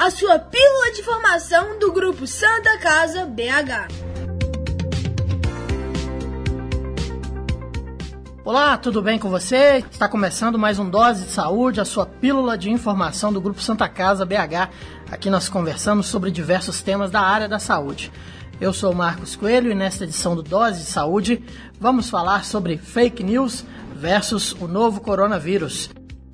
a sua pílula de formação do Grupo Santa Casa BH. Olá, tudo bem com você? Está começando mais um Dose de Saúde, a sua pílula de informação do Grupo Santa Casa BH. Aqui nós conversamos sobre diversos temas da área da saúde. Eu sou Marcos Coelho e nesta edição do Dose de Saúde vamos falar sobre fake news versus o novo coronavírus.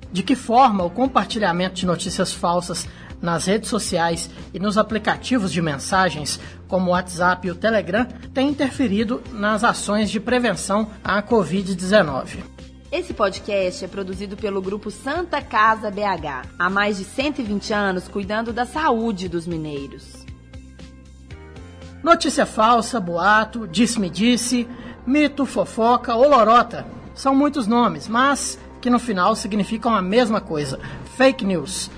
De que forma o compartilhamento de notícias falsas nas redes sociais e nos aplicativos de mensagens, como o WhatsApp e o Telegram, tem interferido nas ações de prevenção à Covid-19. Esse podcast é produzido pelo grupo Santa Casa BH, há mais de 120 anos cuidando da saúde dos mineiros. Notícia falsa, boato, disse-me-disse, mito, fofoca ou lorota. São muitos nomes, mas que no final significam a mesma coisa: fake news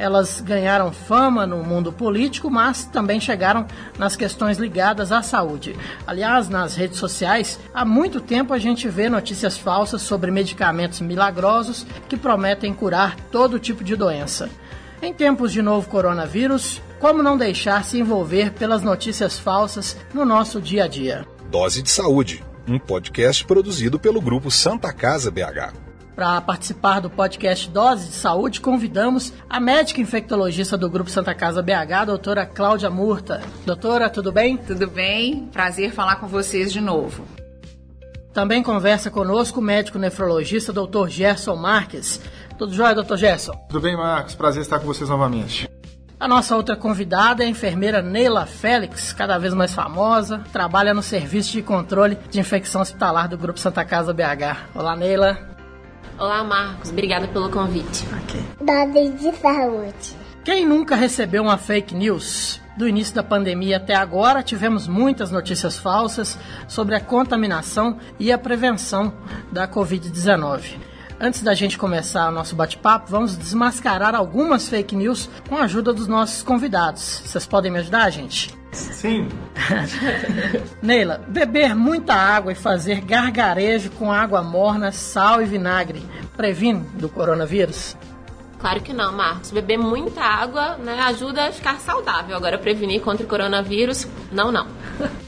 elas ganharam fama no mundo político, mas também chegaram nas questões ligadas à saúde. Aliás, nas redes sociais, há muito tempo a gente vê notícias falsas sobre medicamentos milagrosos que prometem curar todo tipo de doença. Em tempos de novo coronavírus, como não deixar se envolver pelas notícias falsas no nosso dia a dia? Dose de Saúde, um podcast produzido pelo grupo Santa Casa BH. Para participar do podcast Dose de Saúde, convidamos a médica infectologista do Grupo Santa Casa BH, a doutora Cláudia Murta. Doutora, tudo bem? Tudo bem, prazer falar com vocês de novo. Também conversa conosco o médico nefrologista, doutor Gerson Marques. Tudo jóia, doutor Gerson? Tudo bem, Marcos? Prazer estar com vocês novamente. A nossa outra convidada é a enfermeira Neila Félix, cada vez mais famosa, trabalha no Serviço de Controle de Infecção Hospitalar do Grupo Santa Casa BH. Olá, Neila. Olá, Marcos. Obrigada pelo convite. Ok. Dose de saúde. Quem nunca recebeu uma fake news? Do início da pandemia até agora, tivemos muitas notícias falsas sobre a contaminação e a prevenção da Covid-19. Antes da gente começar o nosso bate-papo, vamos desmascarar algumas fake news com a ajuda dos nossos convidados. Vocês podem me ajudar, gente? Sim. Neila, beber muita água e fazer gargarejo com água morna, sal e vinagre previne do coronavírus? Claro que não, Marcos. Beber muita água né, ajuda a ficar saudável. Agora, prevenir contra o coronavírus, não, não.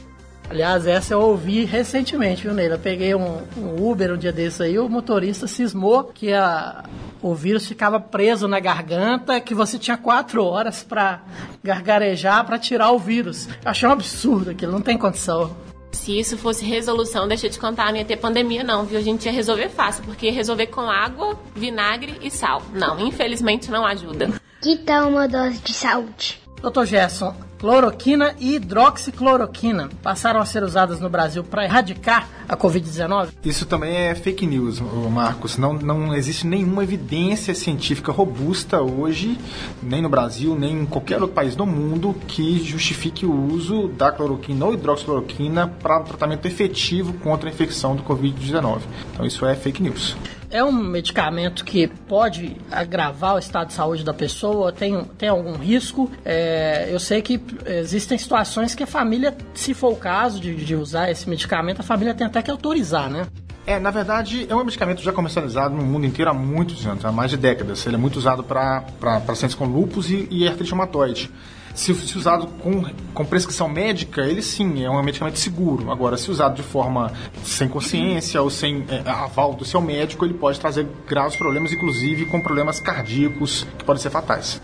Aliás, essa eu ouvi recentemente, viu, Neila? Peguei um, um Uber um dia desse aí, o motorista cismou que a, o vírus ficava preso na garganta, que você tinha quatro horas para gargarejar para tirar o vírus. Eu achei um absurdo aquilo, não tem condição. Se isso fosse resolução, deixa eu te contar, não ia ter pandemia não, viu? A gente ia resolver fácil, porque ia resolver com água, vinagre e sal. Não, infelizmente não ajuda. Que tal uma dose de saúde? Doutor Gerson, cloroquina e hidroxicloroquina passaram a ser usadas no Brasil para erradicar a Covid-19? Isso também é fake news, Marcos. Não, não existe nenhuma evidência científica robusta hoje, nem no Brasil, nem em qualquer outro país do mundo, que justifique o uso da cloroquina ou hidroxicloroquina para tratamento efetivo contra a infecção do Covid-19. Então isso é fake news é um medicamento que pode agravar o estado de saúde da pessoa? Tem, tem algum risco? É, eu sei que existem situações que a família, se for o caso de, de usar esse medicamento, a família tem até que autorizar, né? É, na verdade, é um medicamento já comercializado no mundo inteiro há muitos anos, há mais de décadas. Ele é muito usado para pacientes com lúpus e, e artrite reumatoide. Se, se, usado com, com prescrição médica, ele sim é um medicamento seguro. Agora, se usado de forma sem consciência ou sem é, aval do seu médico, ele pode trazer graves problemas, inclusive com problemas cardíacos que podem ser fatais.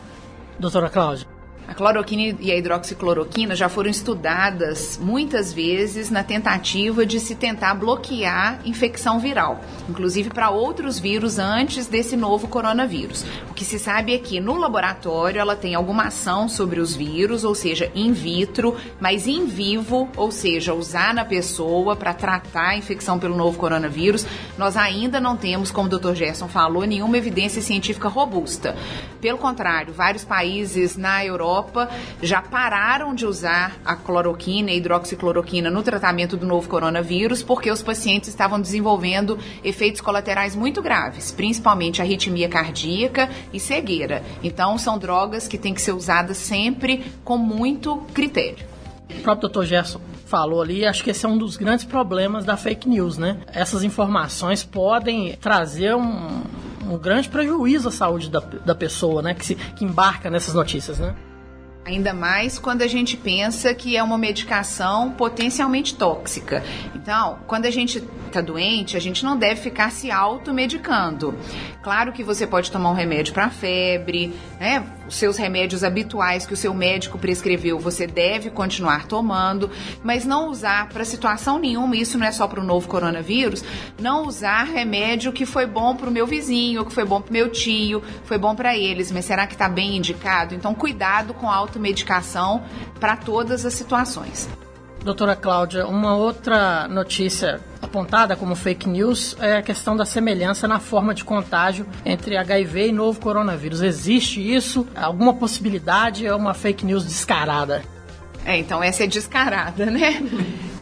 Doutora Cláudia. A cloroquina e a hidroxicloroquina já foram estudadas muitas vezes na tentativa de se tentar bloquear infecção viral, inclusive para outros vírus antes desse novo coronavírus. O que se sabe é que no laboratório ela tem alguma ação sobre os vírus, ou seja, in vitro, mas em vivo, ou seja, usar na pessoa para tratar a infecção pelo novo coronavírus, nós ainda não temos, como o Dr. Gerson falou, nenhuma evidência científica robusta. Pelo contrário, vários países na Europa Europa já pararam de usar a cloroquina e hidroxicloroquina no tratamento do novo coronavírus porque os pacientes estavam desenvolvendo efeitos colaterais muito graves, principalmente arritmia cardíaca e cegueira. Então, são drogas que têm que ser usadas sempre com muito critério. O próprio Dr. Gerson falou ali, acho que esse é um dos grandes problemas da fake news, né? Essas informações podem trazer um, um grande prejuízo à saúde da, da pessoa, né? Que, se, que embarca nessas notícias, né? Ainda mais quando a gente pensa que é uma medicação potencialmente tóxica. Então, quando a gente está doente, a gente não deve ficar se automedicando. Claro que você pode tomar um remédio para febre, né? Os seus remédios habituais que o seu médico prescreveu, você deve continuar tomando, mas não usar para situação nenhuma, isso não é só para o novo coronavírus, não usar remédio que foi bom para o meu vizinho, que foi bom para o meu tio, foi bom para eles, mas será que está bem indicado? Então, cuidado com a automedicação para todas as situações. Doutora Cláudia, uma outra notícia apontada como fake news é a questão da semelhança na forma de contágio entre HIV e novo coronavírus. Existe isso? Alguma possibilidade? É uma fake news descarada? É, então essa é descarada, né?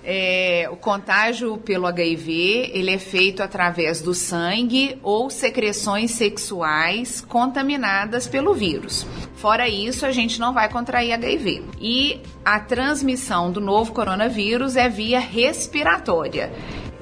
É, o contágio pelo HIV ele é feito através do sangue ou secreções sexuais contaminadas pelo vírus. Fora isso, a gente não vai contrair HIV. E a transmissão do novo coronavírus é via respiratória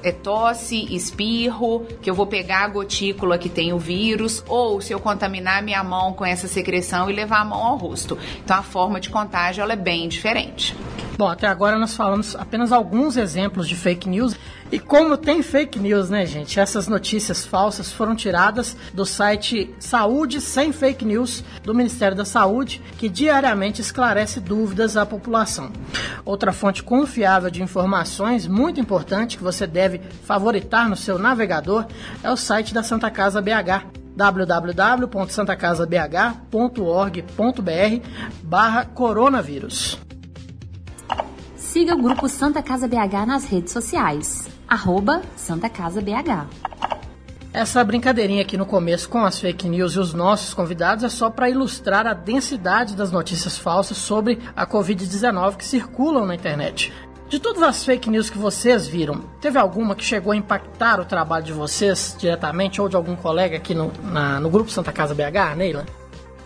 é tosse, espirro, que eu vou pegar a gotícula que tem o vírus, ou se eu contaminar minha mão com essa secreção e levar a mão ao rosto. Então a forma de contágio ela é bem diferente. Bom, até agora nós falamos apenas alguns exemplos de fake news. E como tem fake news, né, gente? Essas notícias falsas foram tiradas do site Saúde Sem Fake News do Ministério da Saúde, que diariamente esclarece dúvidas à população. Outra fonte confiável de informações, muito importante, que você deve favoritar no seu navegador, é o site da Santa Casa BH www.santacasabh.org.br barra coronavírus. Siga o grupo Santa Casa BH nas redes sociais. Arroba Santa Casa BH. Essa brincadeirinha aqui no começo com as fake news e os nossos convidados é só para ilustrar a densidade das notícias falsas sobre a Covid-19 que circulam na internet. De todas as fake news que vocês viram, teve alguma que chegou a impactar o trabalho de vocês diretamente ou de algum colega aqui no, na, no grupo Santa Casa BH, Neila?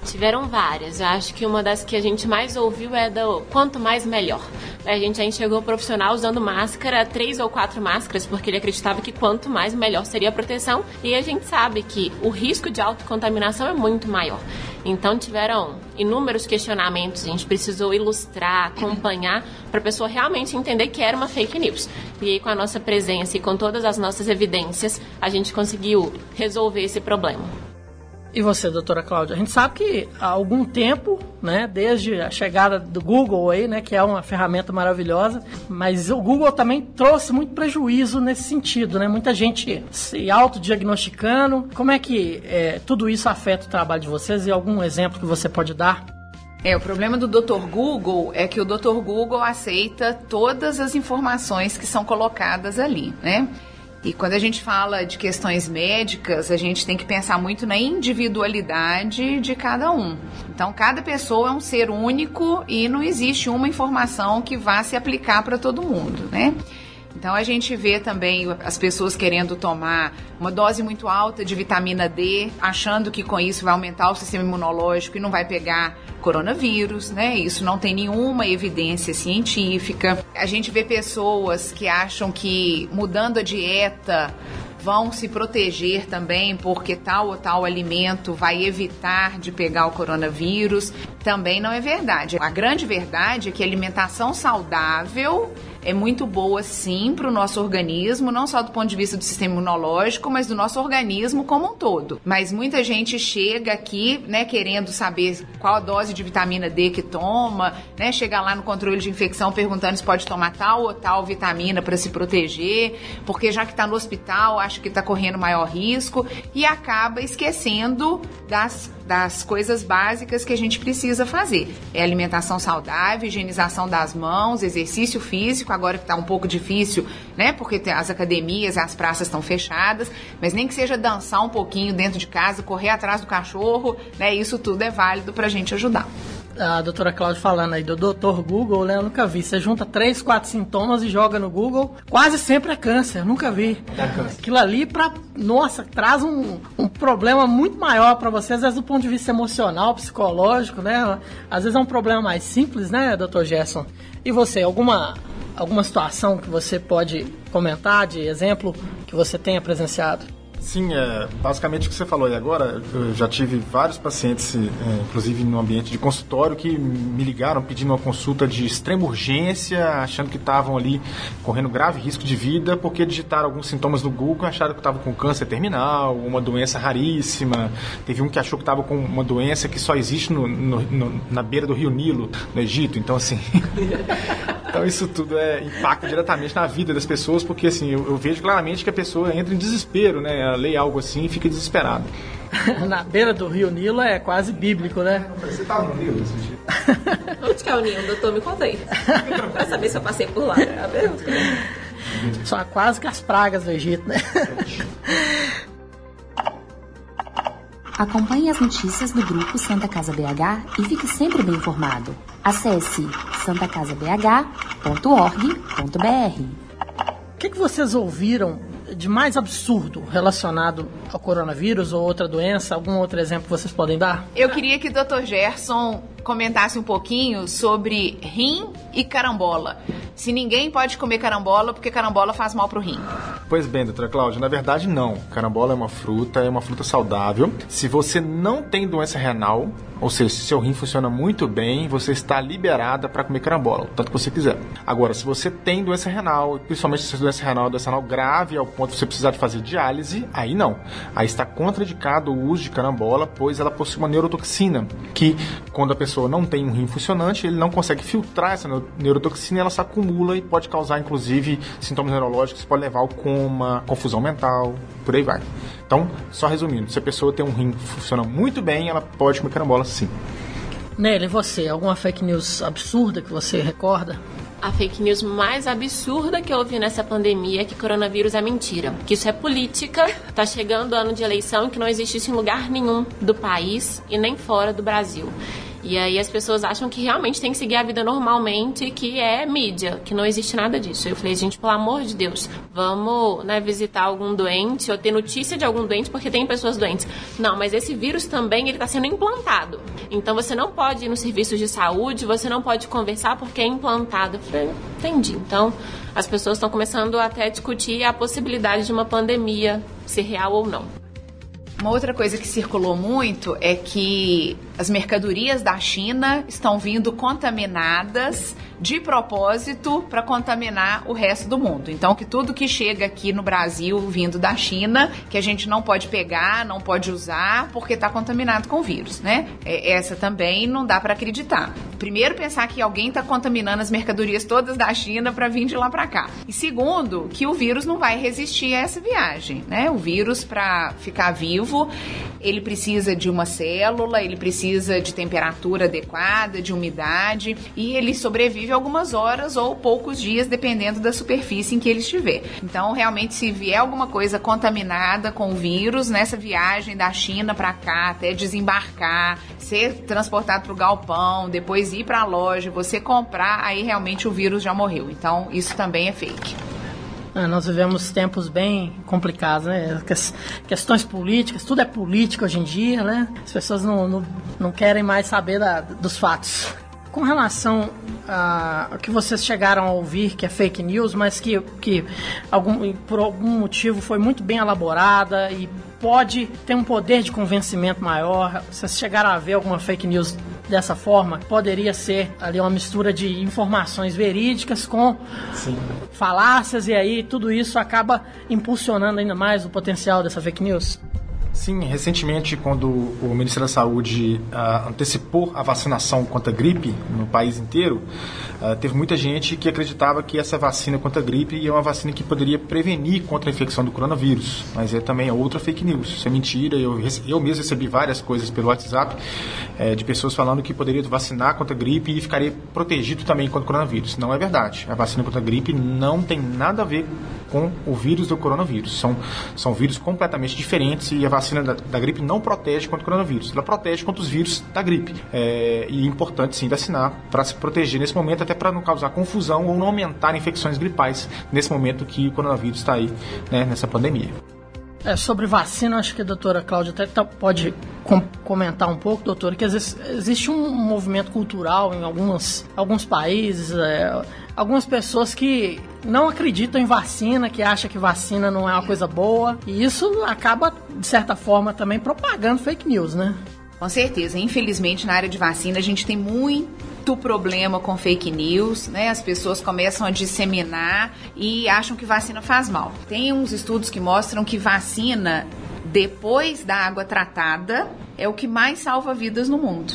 Tiveram várias. Eu acho que uma das que a gente mais ouviu é do quanto mais melhor. A gente aí chegou profissional usando máscara, três ou quatro máscaras, porque ele acreditava que quanto mais melhor seria a proteção. E a gente sabe que o risco de autocontaminação é muito maior. Então tiveram inúmeros questionamentos, a gente precisou ilustrar, acompanhar, para a pessoa realmente entender que era uma fake news. E aí, com a nossa presença e com todas as nossas evidências, a gente conseguiu resolver esse problema. E você, doutora Cláudia? A gente sabe que há algum tempo, né, desde a chegada do Google aí, né, que é uma ferramenta maravilhosa, mas o Google também trouxe muito prejuízo nesse sentido, né? Muita gente se autodiagnosticando. Como é que é, tudo isso afeta o trabalho de vocês e algum exemplo que você pode dar? É, o problema do Dr. Google é que o Dr. Google aceita todas as informações que são colocadas ali, né? E quando a gente fala de questões médicas, a gente tem que pensar muito na individualidade de cada um. Então, cada pessoa é um ser único e não existe uma informação que vá se aplicar para todo mundo, né? Então a gente vê também as pessoas querendo tomar uma dose muito alta de vitamina D, achando que com isso vai aumentar o sistema imunológico e não vai pegar coronavírus, né? Isso não tem nenhuma evidência científica. A gente vê pessoas que acham que mudando a dieta vão se proteger também porque tal ou tal alimento vai evitar de pegar o coronavírus. Também não é verdade. A grande verdade é que alimentação saudável é muito boa sim para o nosso organismo, não só do ponto de vista do sistema imunológico, mas do nosso organismo como um todo. Mas muita gente chega aqui, né, querendo saber qual a dose de vitamina D que toma, né, chega lá no controle de infecção perguntando se pode tomar tal ou tal vitamina para se proteger, porque já que está no hospital, acha que está correndo maior risco e acaba esquecendo das das coisas básicas que a gente precisa fazer. É alimentação saudável, higienização das mãos, exercício físico, agora que está um pouco difícil, né? Porque as academias, as praças estão fechadas, mas nem que seja dançar um pouquinho dentro de casa, correr atrás do cachorro, né? Isso tudo é válido para a gente ajudar a doutora Cláudia falando aí do doutor Google, né? Eu nunca vi. Você junta três, quatro sintomas e joga no Google, quase sempre é câncer, nunca vi. É câncer. Aquilo ali, pra, nossa, traz um, um problema muito maior para você, às vezes do ponto de vista emocional, psicológico, né? Às vezes é um problema mais simples, né, doutor Gerson? E você, alguma, alguma situação que você pode comentar de exemplo que você tenha presenciado? Sim, é, basicamente o que você falou aí agora, eu já tive vários pacientes, é, inclusive no ambiente de consultório, que me ligaram pedindo uma consulta de extrema urgência, achando que estavam ali correndo grave risco de vida, porque digitaram alguns sintomas no Google, acharam que estavam com câncer terminal, uma doença raríssima. Teve um que achou que estava com uma doença que só existe no, no, no, na beira do rio Nilo, no Egito. Então, assim. Então isso tudo é, impacta diretamente na vida das pessoas, porque assim, eu, eu, vejo claramente que a pessoa entra em desespero, né? Ela lê algo assim e fica desesperada. na beira do rio Nilo é quase bíblico, né? Você tá no Nilo esse dia? Onde que é o Nilo, doutor? Me conta aí. Pra saber se eu passei por lá. São quase que as pragas do Egito, né? Acompanhe as notícias do grupo Santa Casa BH e fique sempre bem informado. Acesse santacasabh.org.br. O que, que vocês ouviram de mais absurdo relacionado ao coronavírus ou outra doença? Algum outro exemplo que vocês podem dar? Eu queria que o Dr. Gerson comentasse um pouquinho sobre rim e carambola. Se ninguém pode comer carambola, porque carambola faz mal pro rim. Pois bem, doutora Cláudia, na verdade não. Carambola é uma fruta, é uma fruta saudável. Se você não tem doença renal, ou seja, se seu rim funciona muito bem, você está liberada para comer carambola, o tanto que você quiser. Agora, se você tem doença renal, principalmente se a doença renal é doença renal grave ao ponto de você precisar de fazer diálise, aí não. Aí está contraindicado o uso de carambola, pois ela possui uma neurotoxina, que quando a pessoa não tem um rim funcionante, ele não consegue filtrar essa neurotoxina e ela se acumula e pode causar, inclusive, sintomas neurológicos, pode levar ao coma, confusão mental, por aí vai. Então, só resumindo, se a pessoa tem um rim que funciona muito bem, ela pode comer carambola sim. Nele, você, alguma fake news absurda que você recorda? A fake news mais absurda que eu ouvi nessa pandemia é que coronavírus é mentira. Que isso é política. Tá chegando o ano de eleição que não existe isso em lugar nenhum do país e nem fora do Brasil. E aí as pessoas acham que realmente tem que seguir a vida normalmente, que é mídia, que não existe nada disso. Eu falei, gente, pelo amor de Deus, vamos né, visitar algum doente ou ter notícia de algum doente, porque tem pessoas doentes. Não, mas esse vírus também ele está sendo implantado. Então você não pode ir nos serviços de saúde, você não pode conversar porque é implantado. Eu falei, entendi. Então as pessoas estão começando até a discutir a possibilidade de uma pandemia, ser real ou não. Uma outra coisa que circulou muito é que as mercadorias da China estão vindo contaminadas de propósito para contaminar o resto do mundo. Então, que tudo que chega aqui no Brasil vindo da China, que a gente não pode pegar, não pode usar, porque está contaminado com vírus, né? É, essa também não dá para acreditar. Primeiro, pensar que alguém está contaminando as mercadorias todas da China para vir de lá para cá. E segundo, que o vírus não vai resistir a essa viagem, né? O vírus, para ficar vivo, ele precisa de uma célula, ele precisa de temperatura adequada, de umidade, e ele sobrevive algumas horas ou poucos dias, dependendo da superfície em que ele estiver. Então, realmente, se vier alguma coisa contaminada com vírus nessa viagem da China para cá, até desembarcar, ser transportado para o galpão, depois ir para a loja, você comprar, aí realmente o vírus já morreu. Então, isso também é fake. Ah, nós vivemos tempos bem complicados, né? questões políticas, tudo é político hoje em dia, né? As pessoas não, não, não querem mais saber da, dos fatos. Com relação a, que vocês chegaram a ouvir, que é fake news, mas que, que algum, por algum motivo foi muito bem elaborada e pode ter um poder de convencimento maior. Vocês chegaram a ver alguma fake news dessa forma? Poderia ser ali uma mistura de informações verídicas com Sim. falácias e aí tudo isso acaba impulsionando ainda mais o potencial dessa fake news? Sim, recentemente, quando o Ministério da Saúde uh, antecipou a vacinação contra a gripe no país inteiro, uh, teve muita gente que acreditava que essa vacina contra a gripe é uma vacina que poderia prevenir contra a infecção do coronavírus. Mas é também outra fake news. Isso é mentira. Eu, eu mesmo recebi várias coisas pelo WhatsApp é, de pessoas falando que poderia vacinar contra a gripe e ficaria protegido também contra o coronavírus. Não é verdade. A vacina contra a gripe não tem nada a ver com o vírus do coronavírus. São, são vírus completamente diferentes e a vacina da, da gripe não protege contra o coronavírus. Ela protege contra os vírus da gripe. É, e é importante sim vacinar para se proteger nesse momento, até para não causar confusão ou não aumentar infecções gripais nesse momento que o coronavírus está aí, né, nessa pandemia. É, sobre vacina, acho que a doutora Cláudia até tá, pode com, comentar um pouco, doutora, que às vezes existe um movimento cultural em algumas, alguns países, é, algumas pessoas que não acreditam em vacina, que acham que vacina não é uma coisa boa, e isso acaba, de certa forma, também propagando fake news, né? Com certeza. Infelizmente, na área de vacina, a gente tem muito problema com fake news, né? As pessoas começam a disseminar e acham que vacina faz mal. Tem uns estudos que mostram que vacina depois da água tratada é o que mais salva vidas no mundo.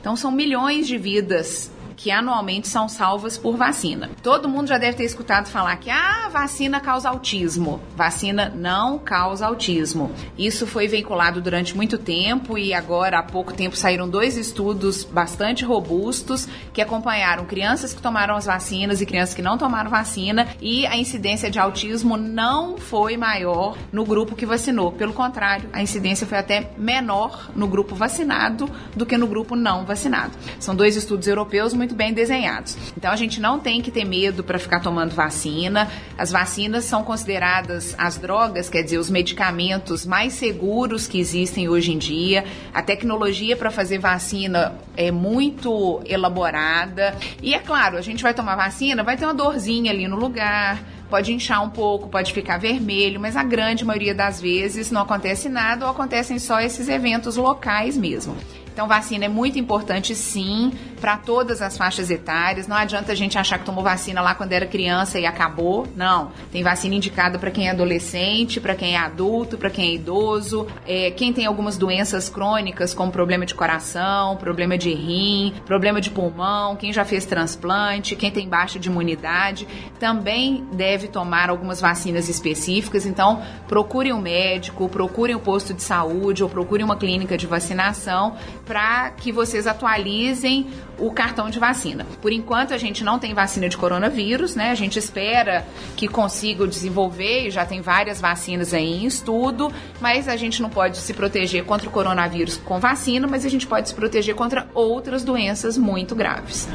Então são milhões de vidas que anualmente são salvas por vacina. Todo mundo já deve ter escutado falar que ah, vacina causa autismo. Vacina não causa autismo. Isso foi veiculado durante muito tempo e agora há pouco tempo saíram dois estudos bastante robustos que acompanharam crianças que tomaram as vacinas e crianças que não tomaram vacina e a incidência de autismo não foi maior no grupo que vacinou. Pelo contrário, a incidência foi até menor no grupo vacinado do que no grupo não vacinado. São dois estudos europeus muito muito bem desenhados. Então a gente não tem que ter medo para ficar tomando vacina. As vacinas são consideradas as drogas, quer dizer, os medicamentos mais seguros que existem hoje em dia. A tecnologia para fazer vacina é muito elaborada. E é claro, a gente vai tomar vacina, vai ter uma dorzinha ali no lugar pode inchar um pouco, pode ficar vermelho, mas a grande maioria das vezes não acontece nada ou acontecem só esses eventos locais mesmo. Então, vacina é muito importante, sim, para todas as faixas etárias. Não adianta a gente achar que tomou vacina lá quando era criança e acabou. Não. Tem vacina indicada para quem é adolescente, para quem é adulto, para quem é idoso, é, quem tem algumas doenças crônicas, como problema de coração, problema de rim, problema de pulmão, quem já fez transplante, quem tem baixa de imunidade, também deve tomar algumas vacinas específicas. Então, procure um médico, procure um posto de saúde ou procure uma clínica de vacinação para que vocês atualizem o cartão de vacina. Por enquanto, a gente não tem vacina de coronavírus, né? A gente espera que consiga desenvolver, e já tem várias vacinas aí em estudo, mas a gente não pode se proteger contra o coronavírus com vacina, mas a gente pode se proteger contra outras doenças muito graves.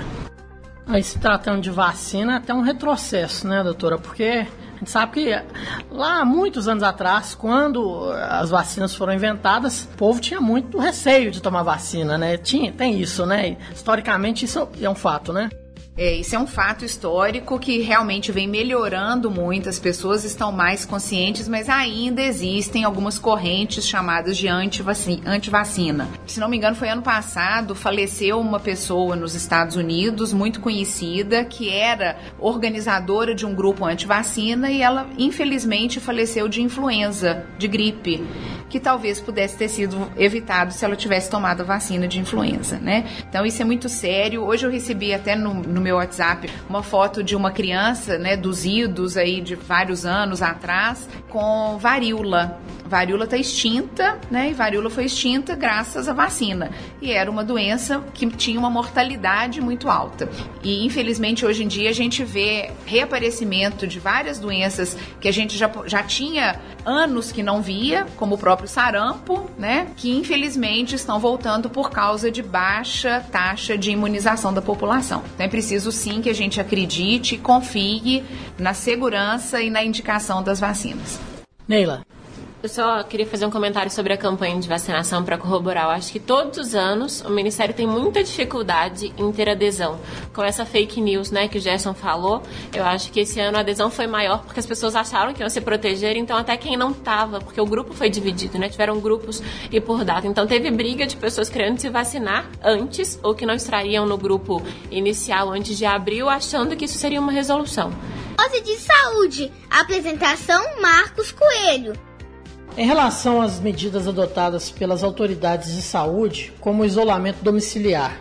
Aí se tratando de vacina, é até um retrocesso, né, doutora? Porque gente sabe que lá muitos anos atrás, quando as vacinas foram inventadas, o povo tinha muito receio de tomar vacina, né? Tinha, tem isso, né? Historicamente isso é um fato, né? É, isso é um fato histórico que realmente vem melhorando muito, as pessoas estão mais conscientes, mas ainda existem algumas correntes chamadas de antivacina. Se não me engano, foi ano passado, faleceu uma pessoa nos Estados Unidos, muito conhecida, que era organizadora de um grupo antivacina e ela, infelizmente, faleceu de influenza, de gripe que talvez pudesse ter sido evitado se ela tivesse tomado a vacina de influenza, né? Então isso é muito sério. Hoje eu recebi até no, no meu WhatsApp uma foto de uma criança, né, dos idos aí de vários anos atrás, com varíola. Varíola está extinta, né? E varíola foi extinta graças à vacina. E era uma doença que tinha uma mortalidade muito alta. E infelizmente hoje em dia a gente vê reaparecimento de várias doenças que a gente já, já tinha anos que não via, como o próprio sarampo, né? Que infelizmente estão voltando por causa de baixa taxa de imunização da população. Então é preciso sim que a gente acredite e confie na segurança e na indicação das vacinas. Neila. Eu só queria fazer um comentário sobre a campanha de vacinação para corroborar. Eu acho que todos os anos o Ministério tem muita dificuldade em ter adesão. Com essa fake news né, que o Gerson falou, eu acho que esse ano a adesão foi maior porque as pessoas acharam que iam se proteger, então até quem não estava, porque o grupo foi dividido, né? Tiveram grupos e por data. Então teve briga de pessoas querendo se vacinar antes ou que não estariam no grupo inicial antes de abril, achando que isso seria uma resolução. Dose de saúde. Apresentação Marcos Coelho. Em relação às medidas adotadas pelas autoridades de saúde, como o isolamento domiciliar,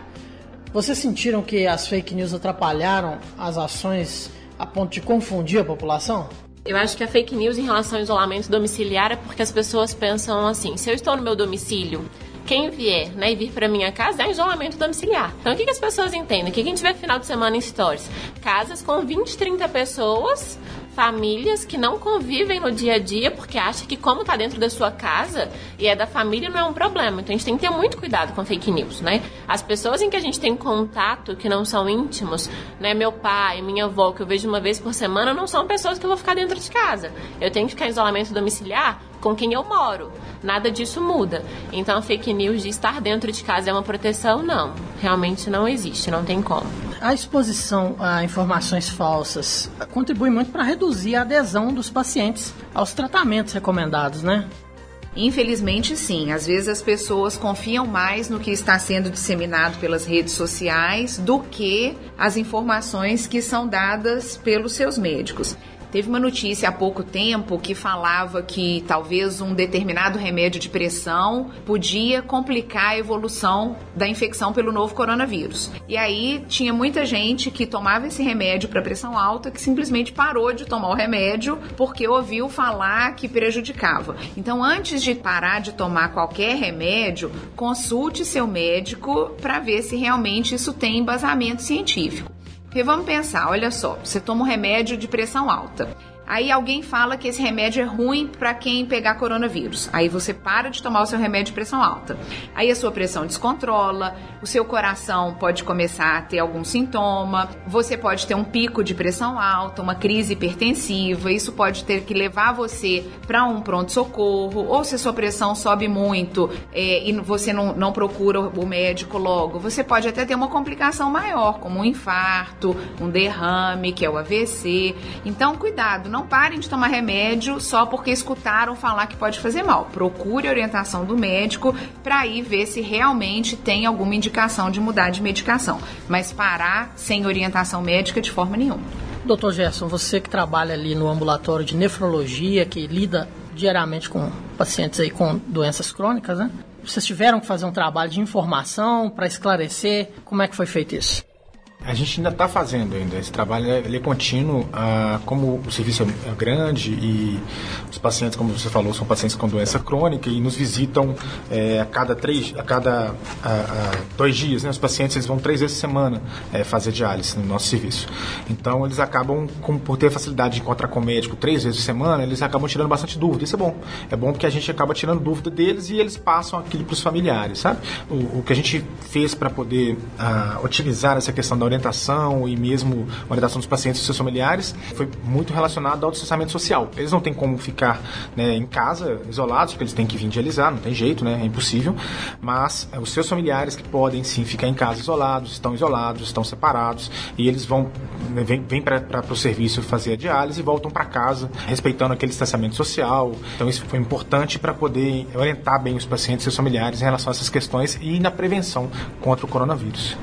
vocês sentiram que as fake news atrapalharam as ações a ponto de confundir a população? Eu acho que a fake news em relação ao isolamento domiciliar é porque as pessoas pensam assim: se eu estou no meu domicílio, quem vier né, e vir para minha casa é isolamento domiciliar. Então o que, que as pessoas entendem? O que, que a gente vê no final de semana em stories? Casas com 20, 30 pessoas famílias que não convivem no dia a dia porque acham que como tá dentro da sua casa e é da família não é um problema. Então a gente tem que ter muito cuidado com fake news, né? As pessoas em que a gente tem contato que não são íntimos, né? Meu pai, minha avó, que eu vejo uma vez por semana, não são pessoas que eu vou ficar dentro de casa. Eu tenho que ficar em isolamento domiciliar com quem eu moro. Nada disso muda. Então a fake news de estar dentro de casa é uma proteção? Não. Realmente não existe, não tem como. A exposição a informações falsas contribui muito para reduzir a adesão dos pacientes aos tratamentos recomendados, né? Infelizmente, sim. Às vezes as pessoas confiam mais no que está sendo disseminado pelas redes sociais do que as informações que são dadas pelos seus médicos. Teve uma notícia há pouco tempo que falava que talvez um determinado remédio de pressão podia complicar a evolução da infecção pelo novo coronavírus. E aí tinha muita gente que tomava esse remédio para pressão alta que simplesmente parou de tomar o remédio porque ouviu falar que prejudicava. Então, antes de parar de tomar qualquer remédio, consulte seu médico para ver se realmente isso tem embasamento científico. Porque vamos pensar, olha só, você toma um remédio de pressão alta. Aí alguém fala que esse remédio é ruim para quem pegar coronavírus. Aí você para de tomar o seu remédio de pressão alta. Aí a sua pressão descontrola, o seu coração pode começar a ter algum sintoma, você pode ter um pico de pressão alta, uma crise hipertensiva, isso pode ter que levar você para um pronto-socorro, ou se a sua pressão sobe muito é, e você não, não procura o médico logo, você pode até ter uma complicação maior, como um infarto, um derrame, que é o AVC. Então, cuidado, não parem de tomar remédio só porque escutaram falar que pode fazer mal. Procure orientação do médico para ir ver se realmente tem alguma indicação de mudar de medicação. Mas parar sem orientação médica de forma nenhuma. Doutor Gerson, você que trabalha ali no ambulatório de nefrologia, que lida diariamente com pacientes aí com doenças crônicas, né? Vocês tiveram que fazer um trabalho de informação para esclarecer como é que foi feito isso? A gente ainda está fazendo ainda. Esse trabalho ele é contínuo. Ah, como o serviço é grande e os pacientes, como você falou, são pacientes com doença crônica e nos visitam é, a cada três, a cada a, a dois dias. Né? Os pacientes eles vão três vezes por semana é, fazer diálise no nosso serviço. Então eles acabam, com, por ter facilidade de encontrar com o médico três vezes por semana, eles acabam tirando bastante dúvida. Isso é bom. É bom porque a gente acaba tirando dúvida deles e eles passam aquilo para os familiares, sabe? O, o, que a gente fez para poder ah, otimizar essa questão da orientação e mesmo orientação dos pacientes e seus familiares foi muito relacionado ao distanciamento social. Eles não têm como ficar né, em casa isolados, porque eles têm que vir dializar, não tem jeito, né, é impossível. Mas é, os seus familiares que podem sim ficar em casa isolados, estão isolados, estão separados e eles vão né, vêm, vêm para o serviço fazer a diálise e voltam para casa respeitando aquele distanciamento social. Então isso foi importante para poder orientar bem os pacientes e seus familiares em relação a essas questões e na prevenção contra o coronavírus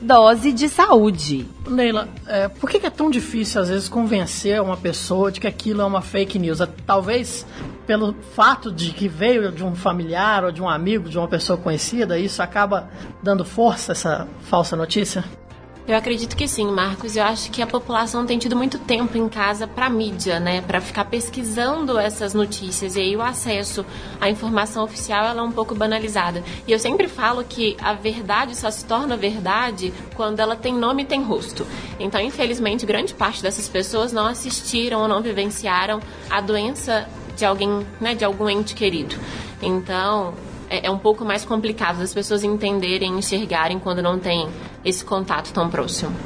dose de saúde. Neila, é, por que é tão difícil às vezes convencer uma pessoa de que aquilo é uma fake news? É, talvez pelo fato de que veio de um familiar ou de um amigo, de uma pessoa conhecida, isso acaba dando força a essa falsa notícia? Eu acredito que sim, Marcos. Eu acho que a população tem tido muito tempo em casa para mídia, né, para ficar pesquisando essas notícias e aí o acesso à informação oficial ela é um pouco banalizada. E eu sempre falo que a verdade só se torna verdade quando ela tem nome e tem rosto. Então, infelizmente, grande parte dessas pessoas não assistiram ou não vivenciaram a doença de alguém, né, de algum ente querido. Então, é, é um pouco mais complicado das pessoas entenderem, enxergarem quando não tem esse contato tão próximo.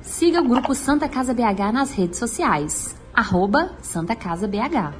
Siga o grupo Santa Casa BH nas redes sociais. Arroba Santa Casa BH.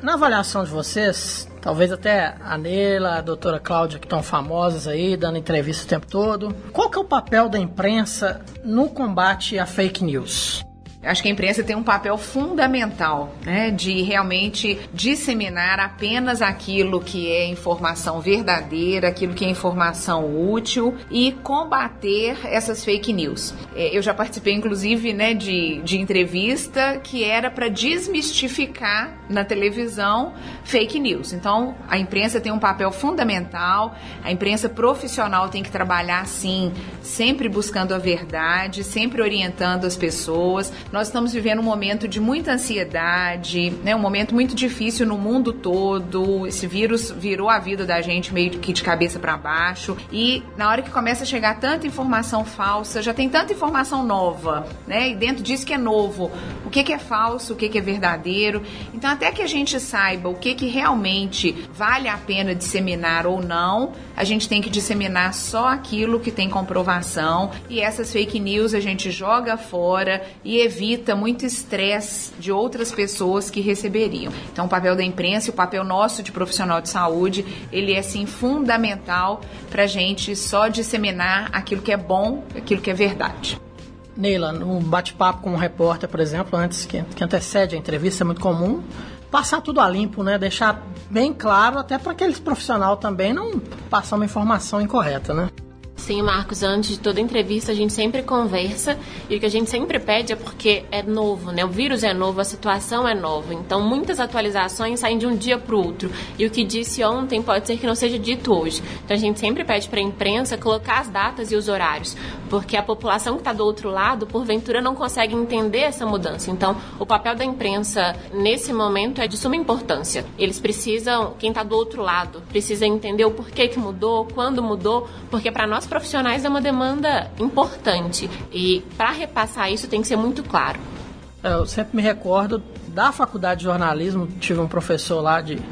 Na avaliação de vocês, talvez até a Neila, a doutora Cláudia, que estão famosas aí, dando entrevista o tempo todo, qual que é o papel da imprensa no combate à fake news? Acho que a imprensa tem um papel fundamental, né, de realmente disseminar apenas aquilo que é informação verdadeira, aquilo que é informação útil e combater essas fake news. É, eu já participei, inclusive, né, de, de entrevista que era para desmistificar na televisão fake news. Então, a imprensa tem um papel fundamental, a imprensa profissional tem que trabalhar, sim, sempre buscando a verdade, sempre orientando as pessoas Nós estamos vivendo um momento de muita ansiedade, né? Um momento muito difícil no mundo todo. Esse vírus virou a vida da gente meio que de cabeça para baixo. E na hora que começa a chegar tanta informação falsa, já tem tanta informação nova, né? E dentro disso que é novo, o que, que é falso, o que, que é verdadeiro. Então, até que a gente saiba o que, que realmente vale a pena disseminar ou não, a gente tem que disseminar só aquilo que tem comprovação. E essas fake news a gente joga fora e evita muito estresse de outras pessoas que receberiam. Então, o papel da imprensa e o papel nosso de profissional de saúde, ele é sim fundamental para a gente só disseminar aquilo que é bom, aquilo que é verdade. Neila, num bate-papo com um repórter, por exemplo, antes que, que antecede a entrevista, é muito comum passar tudo a limpo, né? Deixar bem claro, até para aqueles profissional também não passar uma informação incorreta, né? Sim, Marcos, antes de toda entrevista a gente sempre conversa e o que a gente sempre pede é porque é novo, né? O vírus é novo, a situação é nova. Então muitas atualizações saem de um dia para o outro. E o que disse ontem pode ser que não seja dito hoje. Então a gente sempre pede para a imprensa colocar as datas e os horários, porque a população que está do outro lado, porventura, não consegue entender essa mudança. Então o papel da imprensa nesse momento é de suma importância. Eles precisam, quem está do outro lado, precisa entender o porquê que mudou, quando mudou, porque para nós profissionais é uma demanda importante e para repassar isso tem que ser muito claro. É, eu sempre me recordo da faculdade de jornalismo, tive um professor lá de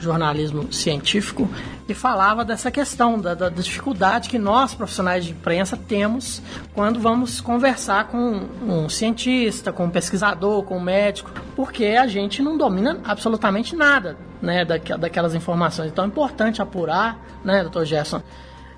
jornalismo científico e falava dessa questão da, da, dificuldade que nós profissionais de imprensa temos quando vamos conversar com um cientista, com um pesquisador, com um médico, porque a gente não domina absolutamente nada, né, daquelas informações. Então é importante apurar, né, doutor Gerson?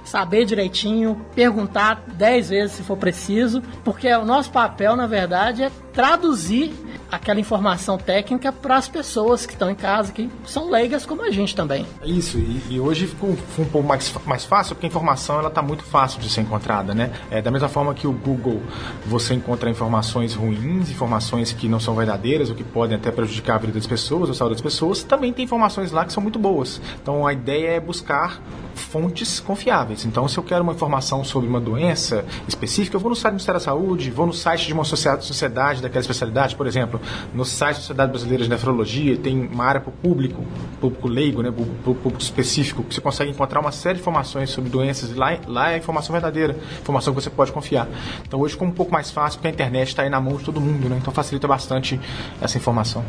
Saber direitinho, perguntar dez vezes se for preciso, porque o nosso papel, na verdade, é traduzir aquela informação técnica para as pessoas que estão em casa, que são leigas como a gente também. Isso, e, e hoje ficou, ficou, um pouco mais, mais fácil, porque a informação ela está muito fácil de ser encontrada, né? É, da mesma forma que o Google você encontra informações ruins, informações que não são verdadeiras, ou que podem até prejudicar a vida das pessoas, a saúde das pessoas, também tem informações lá que são muito boas. Então a ideia é buscar fontes confiáveis. Então, se eu quero uma informação sobre uma doença específica, eu vou no site do Ministério da Saúde, vou no site de uma sociedade daquela especialidade, por exemplo, no site da Sociedade Brasileira de Nefrologia, tem uma área para o público, público leigo, né, público específico, que você consegue encontrar uma série de informações sobre doenças e lá, lá é informação verdadeira, informação que você pode confiar. Então, hoje ficou um pouco mais fácil, porque a internet está aí na mão de todo mundo, né? então facilita bastante essa informação.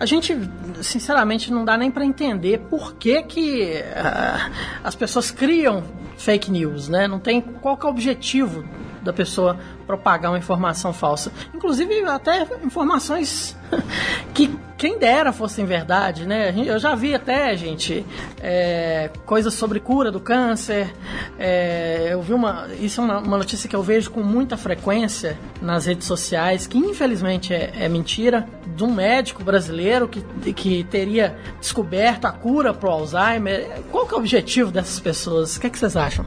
A gente, sinceramente, não dá nem para entender por que, que uh, as pessoas criam fake news, né? Não tem qual é o objetivo da pessoa propagar uma informação falsa. Inclusive, até informações que quem dera fossem verdade, né? Eu já vi até, gente, é, coisas sobre cura do câncer. É, eu vi uma. Isso é uma, uma, notícia que eu vejo com muita frequência nas redes sociais, que infelizmente é, é mentira, de um médico brasileiro que, que teria descoberto a cura para o Alzheimer. Qual que é o objetivo dessas pessoas? O que, é que vocês acham?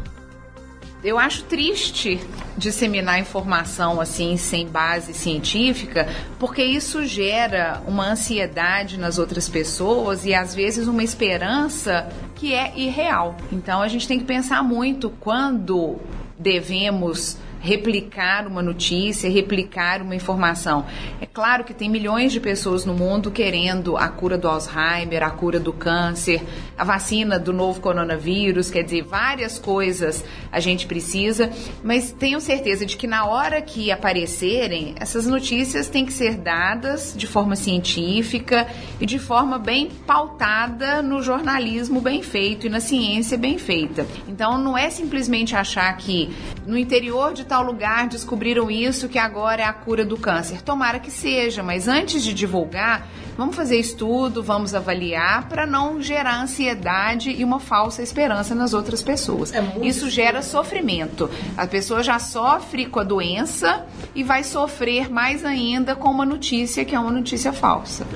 Eu acho triste disseminar informação assim sem base científica, porque isso gera uma ansiedade nas outras pessoas e às vezes uma esperança que é irreal. Então a gente tem que pensar muito quando devemos replicar uma notícia, replicar uma informação. É claro que tem milhões de pessoas no mundo querendo a cura do Alzheimer, a cura do câncer, a vacina do novo coronavírus, quer dizer, várias coisas a gente precisa, mas tenho certeza de que na hora que aparecerem, essas notícias têm que ser dadas de forma científica e de forma bem pautada no jornalismo bem feito e na ciência bem feita. Então não é simplesmente achar que no interior de tal lugar descobriram isso que agora é a cura do câncer. Tomara que seja, mas antes de divulgar, vamos fazer estudo, vamos avaliar para não gerar ansiedade e uma falsa esperança nas outras pessoas. É isso gera sofrimento. A pessoa já sofre com a doença e vai sofrer mais ainda com uma notícia que é uma notícia falsa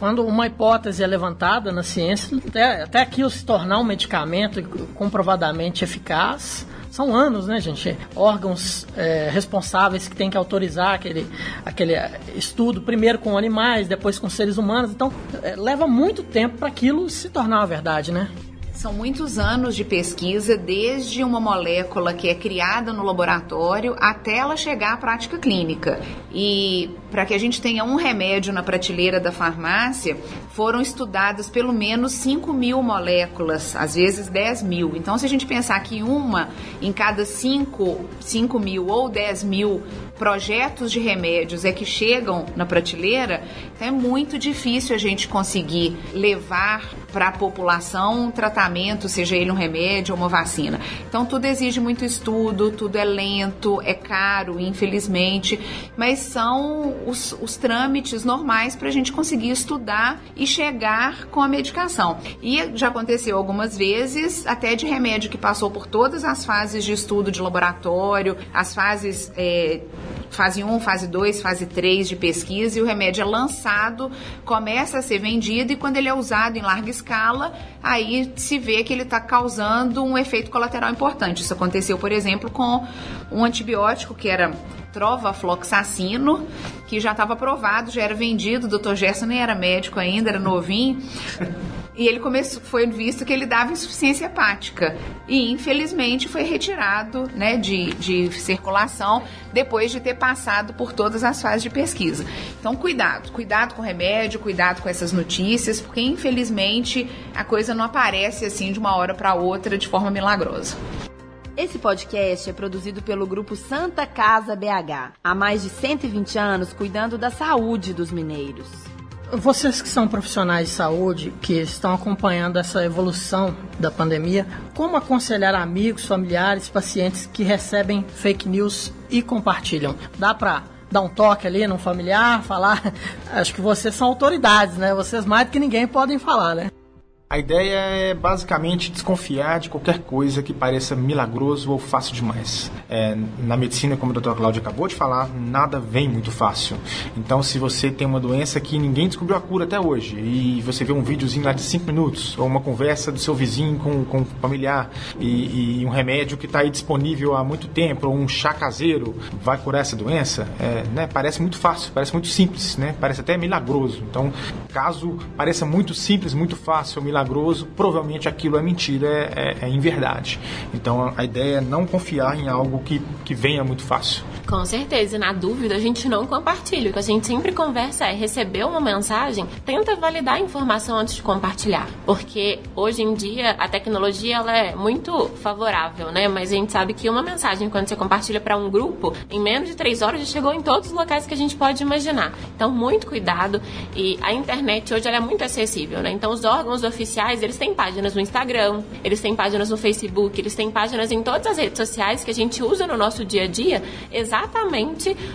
quando uma hipótese é levantada na ciência, até, até aquilo se tornar um medicamento comprovadamente eficaz, são anos, né, gente? Órgãos é, responsáveis que têm que autorizar aquele, aquele é, estudo, primeiro com animais, depois com seres humanos. Então, é, leva muito tempo para aquilo se tornar uma verdade, né? São muitos anos de pesquisa, desde uma molécula que é criada no laboratório até ela chegar à prática clínica. E para que a gente tenha um remédio na prateleira da farmácia, foram estudadas pelo menos 5 mil moléculas, às vezes 10 mil. Então, se a gente pensar que uma em cada 5, 5 mil ou 10 mil projetos de remédios é que chegam na prateleira, é muito difícil a gente conseguir levar para a população um tratamento, seja ele um remédio ou uma vacina. Então tudo exige muito estudo, tudo é lento, é caro, infelizmente, mas são os, os trâmites normais para a gente conseguir estudar e chegar com a medicação. E já aconteceu algumas vezes, até de remédio que passou por todas as fases de estudo de laboratório, as fases. É, fase 1, fase 2, fase 3 de pesquisa e o remédio é lançado, começa a ser vendido e quando ele é usado em larga escala, aí se vê que ele está causando um efeito colateral importante. Isso aconteceu, por exemplo, com um antibiótico que era trovafloxacino, que já estava aprovado, já era vendido, o Dr. Gerson nem era médico ainda, era novinho. E ele começou, foi visto que ele dava insuficiência hepática. E infelizmente foi retirado né, de, de circulação depois de ter passado por todas as fases de pesquisa. Então, cuidado, cuidado com o remédio, cuidado com essas notícias, porque infelizmente a coisa não aparece assim de uma hora para outra de forma milagrosa. Esse podcast é produzido pelo grupo Santa Casa BH, há mais de 120 anos cuidando da saúde dos mineiros. Vocês que são profissionais de saúde, que estão acompanhando essa evolução da pandemia, como aconselhar amigos, familiares, pacientes que recebem fake news e compartilham? Dá para dar um toque ali num familiar, falar? Acho que vocês são autoridades, né? Vocês mais do que ninguém podem falar, né? A ideia é basicamente desconfiar de qualquer coisa que pareça milagroso ou fácil demais. É, na medicina, como o Dr. Cláudio acabou de falar, nada vem muito fácil. Então, se você tem uma doença que ninguém descobriu a cura até hoje e você vê um videozinho lá de 5 minutos ou uma conversa do seu vizinho com, com um familiar e, e um remédio que está aí disponível há muito tempo ou um chá caseiro vai curar essa doença, é, né, parece muito fácil, parece muito simples, né, parece até milagroso. Então, caso pareça muito simples, muito fácil, milagroso, milagroso, provavelmente aquilo é mentira, é, é, é inverdade. Então a ideia é não confiar em algo que, que venha muito fácil. Com certeza, na dúvida a gente não compartilha. O que a gente sempre conversa é receber uma mensagem, tenta validar a informação antes de compartilhar, porque hoje em dia a tecnologia ela é muito favorável, né? Mas a gente sabe que uma mensagem quando você compartilha para um grupo, em menos de três horas já chegou em todos os locais que a gente pode imaginar. Então muito cuidado e a internet hoje é muito acessível, né? Então os órgãos oficiais eles têm páginas no Instagram, eles têm páginas no Facebook, eles têm páginas em todas as redes sociais que a gente usa no nosso dia a dia exatamente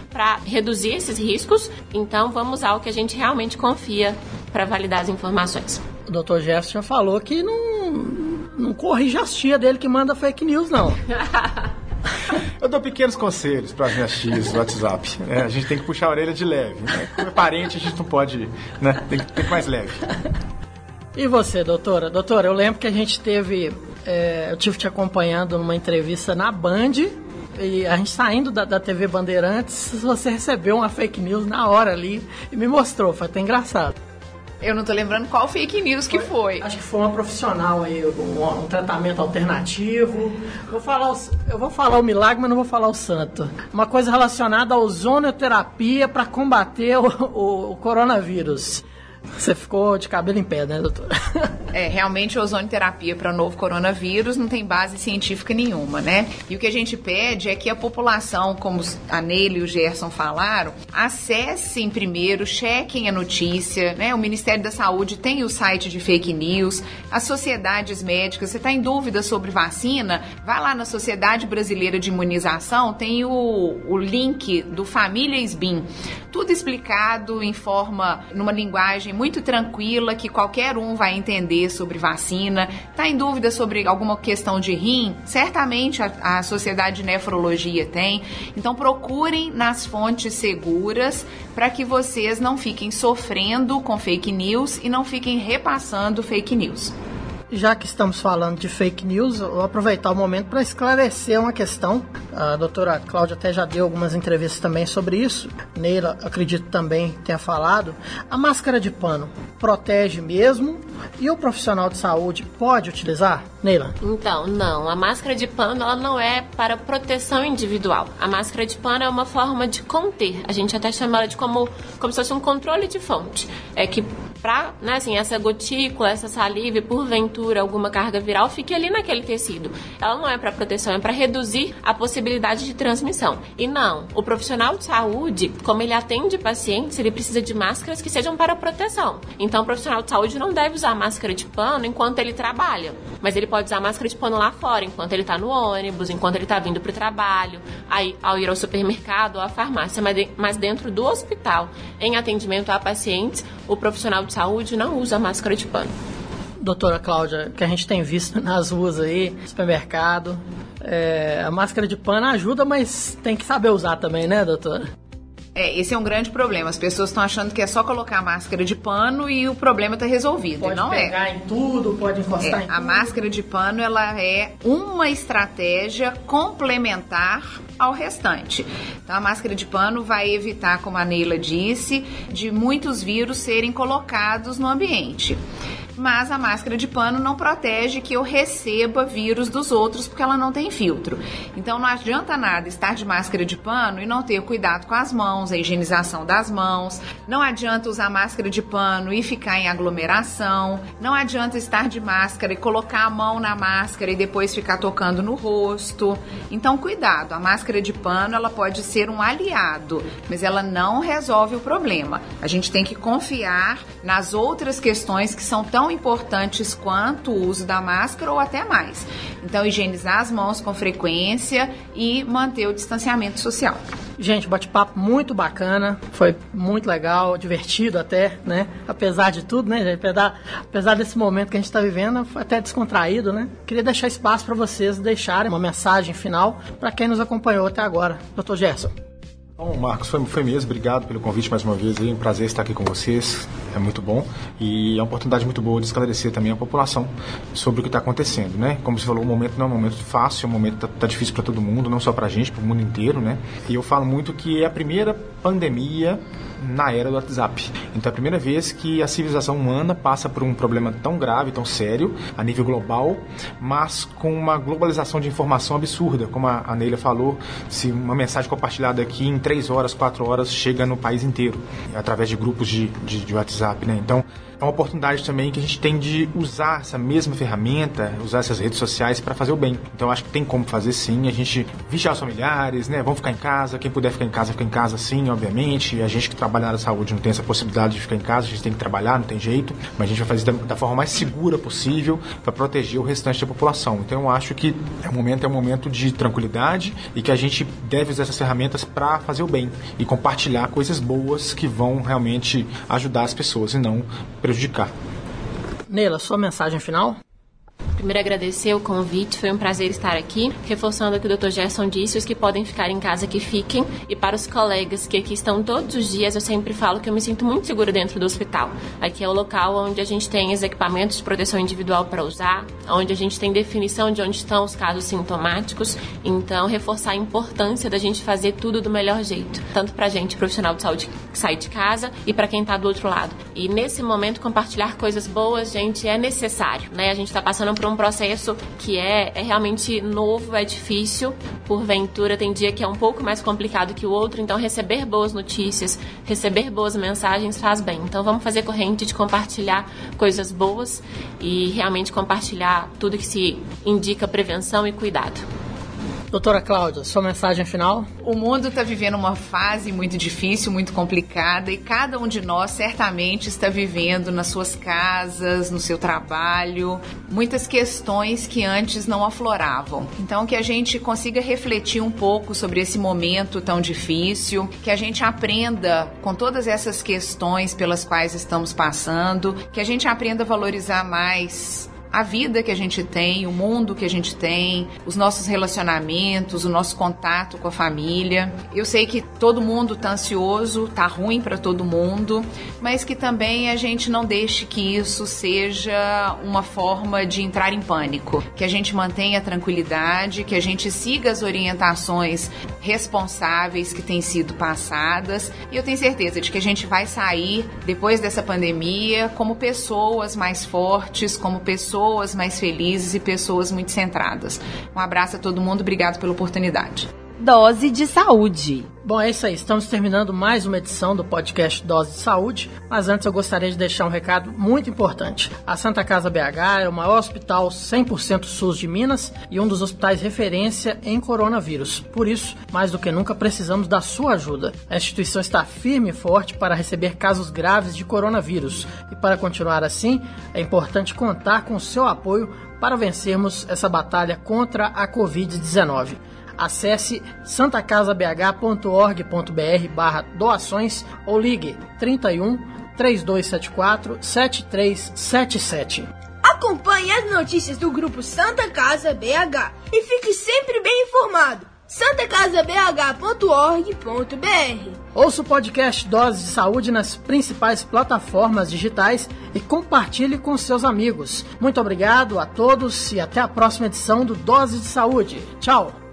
para reduzir esses riscos. Então, vamos ao que a gente realmente confia para validar as informações. O Dr. Jefferson já falou que não, não corrige as tia dele que manda fake news, não. Eu dou pequenos conselhos para as minhas tias no WhatsApp. É, a gente tem que puxar a orelha de leve. Né? Como é parente, a gente não pode. Né? Tem que ter mais leve. E você, doutora? Doutora, eu lembro que a gente teve. É, eu tive te acompanhando numa entrevista na Band. E a gente saindo da, da TV Bandeirantes, você recebeu uma fake news na hora ali e me mostrou, foi até engraçado. Eu não tô lembrando qual fake news que foi. Acho que foi uma profissional aí, um, um tratamento alternativo. Vou falar o, eu vou falar o milagre, mas não vou falar o santo. Uma coisa relacionada à ozonioterapia para combater o, o, o coronavírus. Você ficou de cabelo em pé, né, doutora? É, realmente a ozonioterapia para novo coronavírus não tem base científica nenhuma, né? E o que a gente pede é que a população, como a Neila e o Gerson falaram, acessem primeiro, chequem a notícia, né? O Ministério da Saúde tem o site de fake news, as sociedades médicas, você está em dúvida sobre vacina? Vai lá na Sociedade Brasileira de Imunização, tem o, o link do Família SBIM. Tudo explicado em forma, numa linguagem muito tranquila que qualquer um vai entender sobre vacina. Está em dúvida sobre alguma questão de rim? Certamente a, a Sociedade de Nefrologia tem. Então procurem nas fontes seguras para que vocês não fiquem sofrendo com fake news e não fiquem repassando fake news. Já que estamos falando de fake news, vou aproveitar o momento para esclarecer uma questão. A doutora Cláudia até já deu algumas entrevistas também sobre isso. Neila, acredito também tenha falado. A máscara de pano protege mesmo e o profissional de saúde pode utilizar? Neila? Então, não. A máscara de pano ela não é para proteção individual. A máscara de pano é uma forma de conter. A gente até chama ela de como, como se fosse um controle de fonte. É que para, né, assim, essa gotícula, essa saliva, porventura alguma carga viral fique ali naquele tecido. Ela não é para proteção, é para reduzir a possibilidade de transmissão. E não, o profissional de saúde, como ele atende pacientes, ele precisa de máscaras que sejam para proteção. Então, o profissional de saúde não deve usar máscara de pano enquanto ele trabalha, mas ele pode usar máscara de pano lá fora, enquanto ele está no ônibus, enquanto ele está vindo para o trabalho, aí ao ir ao supermercado ou à farmácia, mas dentro do hospital, em atendimento a pacientes, o profissional de saúde não usa máscara de pano. Doutora Cláudia, que a gente tem visto nas ruas aí, supermercado, é, a máscara de pano ajuda, mas tem que saber usar também, né, doutora? É, esse é um grande problema. As pessoas estão achando que é só colocar a máscara de pano e o problema está resolvido. Pode não pegar é. em tudo, pode encostar é, em a tudo. máscara de pano ela é uma estratégia complementar ao restante. Então a máscara de pano vai evitar, como a Neila disse, de muitos vírus serem colocados no ambiente mas a máscara de pano não protege que eu receba vírus dos outros porque ela não tem filtro. Então não adianta nada estar de máscara de pano e não ter cuidado com as mãos, a higienização das mãos. Não adianta usar máscara de pano e ficar em aglomeração. Não adianta estar de máscara e colocar a mão na máscara e depois ficar tocando no rosto. Então cuidado, a máscara de pano ela pode ser um aliado, mas ela não resolve o problema. A gente tem que confiar nas outras questões que são tão importantes quanto o uso da máscara ou até mais. Então, higienizar as mãos com frequência e manter o distanciamento social. Gente, bate-papo muito bacana, foi muito legal, divertido até, né? Apesar de tudo, né, gente? Apesar, desse momento que a gente está vivendo, foi até descontraído, né? Queria deixar espaço para vocês deixarem uma mensagem final para quem nos acompanhou até agora. Dr. Gerson. Bom, Marcos, foi, foi mesmo. Obrigado pelo convite mais uma vez. É um prazer estar aqui com vocês. É muito bom. E é uma oportunidade muito boa de esclarecer também a população sobre o que está acontecendo, né? Como você falou, o momento não é um momento fácil, o momento está tá difícil para todo mundo, não só para a gente, para o mundo inteiro, né? E eu falo muito que é a primeira pandemia na era do WhatsApp. Então é a primeira vez que a civilização humana passa por um problema tão grave, tão sério, a nível global, mas com uma globalização de informação absurda. Como a Neila falou, se uma mensagem compartilhada aqui em 3 horas, 4 horas chega no país inteiro, através de grupos de, de, de WhatsApp. Né? Então é uma oportunidade também que a gente tem de usar essa mesma ferramenta, usar essas redes sociais para fazer o bem. Então acho que tem como fazer sim, a gente vigiar os familiares, né? Vamos ficar em casa, quem puder ficar em casa, fica em casa sim, obviamente. A gente que trabalha na área da saúde não tem essa possibilidade de ficar em casa, a gente tem que trabalhar, não tem jeito, mas a gente vai fazer da, da forma mais segura possível para proteger o restante da população. Então eu acho que é um momento é um momento de tranquilidade e que a gente deve usar essas ferramentas para fazer o bem e compartilhar coisas boas que vão realmente ajudar as pessoas e não prejudicar. Neila, sua mensagem final? Primeiro agradecer o convite, foi um prazer estar aqui, reforçando o que o Dr. Gerson disse, os que podem ficar em casa que fiquem, e para os colegas que aqui estão todos os dias, eu sempre falo que eu me sinto muito segura dentro do hospital. Aqui é o local onde a gente tem os equipamentos de proteção individual para usar, onde a gente tem definição de onde estão os casos sintomáticos, então reforçar a importância da gente fazer tudo do melhor jeito, tanto para a gente, profissional de saúde que sai de casa, e para quem está do outro lado. E nesse momento, compartilhar coisas boas, gente, é necessário, né? A gente está passando por um processo que é, é realmente novo, é difícil. Porventura, tem dia que é um pouco mais complicado que o outro. Então, receber boas notícias, receber boas mensagens faz bem. Então, vamos fazer corrente de compartilhar coisas boas e realmente compartilhar tudo que se indica prevenção e cuidado. Doutora Cláudia, sua mensagem final? O mundo está vivendo uma fase muito difícil, muito complicada e cada um de nós certamente está vivendo nas suas casas, no seu trabalho, muitas questões que antes não afloravam. Então, que a gente consiga refletir um pouco sobre esse momento tão difícil, que a gente aprenda com todas essas questões pelas quais estamos passando, que a gente aprenda a valorizar mais a vida que a gente tem, o mundo que a gente tem, os nossos relacionamentos, o nosso contato com a família. Eu sei que todo mundo tá ansioso, tá ruim para todo mundo, mas que também a gente não deixe que isso seja uma forma de entrar em pânico, que a gente mantenha a tranquilidade, que a gente siga as orientações responsáveis que têm sido passadas, e eu tenho certeza de que a gente vai sair depois dessa pandemia como pessoas mais fortes, como pessoas mais felizes e pessoas muito centradas. Um abraço a todo mundo, obrigado pela oportunidade. Dose de saúde. Bom, é isso aí. Estamos terminando mais uma edição do podcast Dose de Saúde, mas antes eu gostaria de deixar um recado muito importante. A Santa Casa BH é o maior hospital 100% SUS de Minas e um dos hospitais referência em coronavírus. Por isso, mais do que nunca, precisamos da sua ajuda. A instituição está firme e forte para receber casos graves de coronavírus e para continuar assim, é importante contar com o seu apoio para vencermos essa batalha contra a Covid-19 acesse santacasabh.org.br barra doações ou ligue 31 3274 7377. Acompanhe as notícias do grupo Santa Casa BH e fique sempre bem informado. santacasabh.org.br Ouça o podcast Doses de Saúde nas principais plataformas digitais e compartilhe com seus amigos. Muito obrigado a todos e até a próxima edição do Dose de Saúde. Tchau!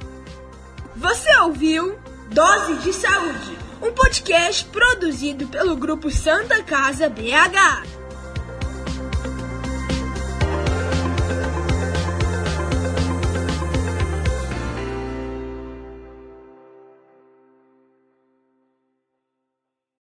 Você ouviu Dose de Saúde, um podcast produzido pelo grupo Santa Casa BH.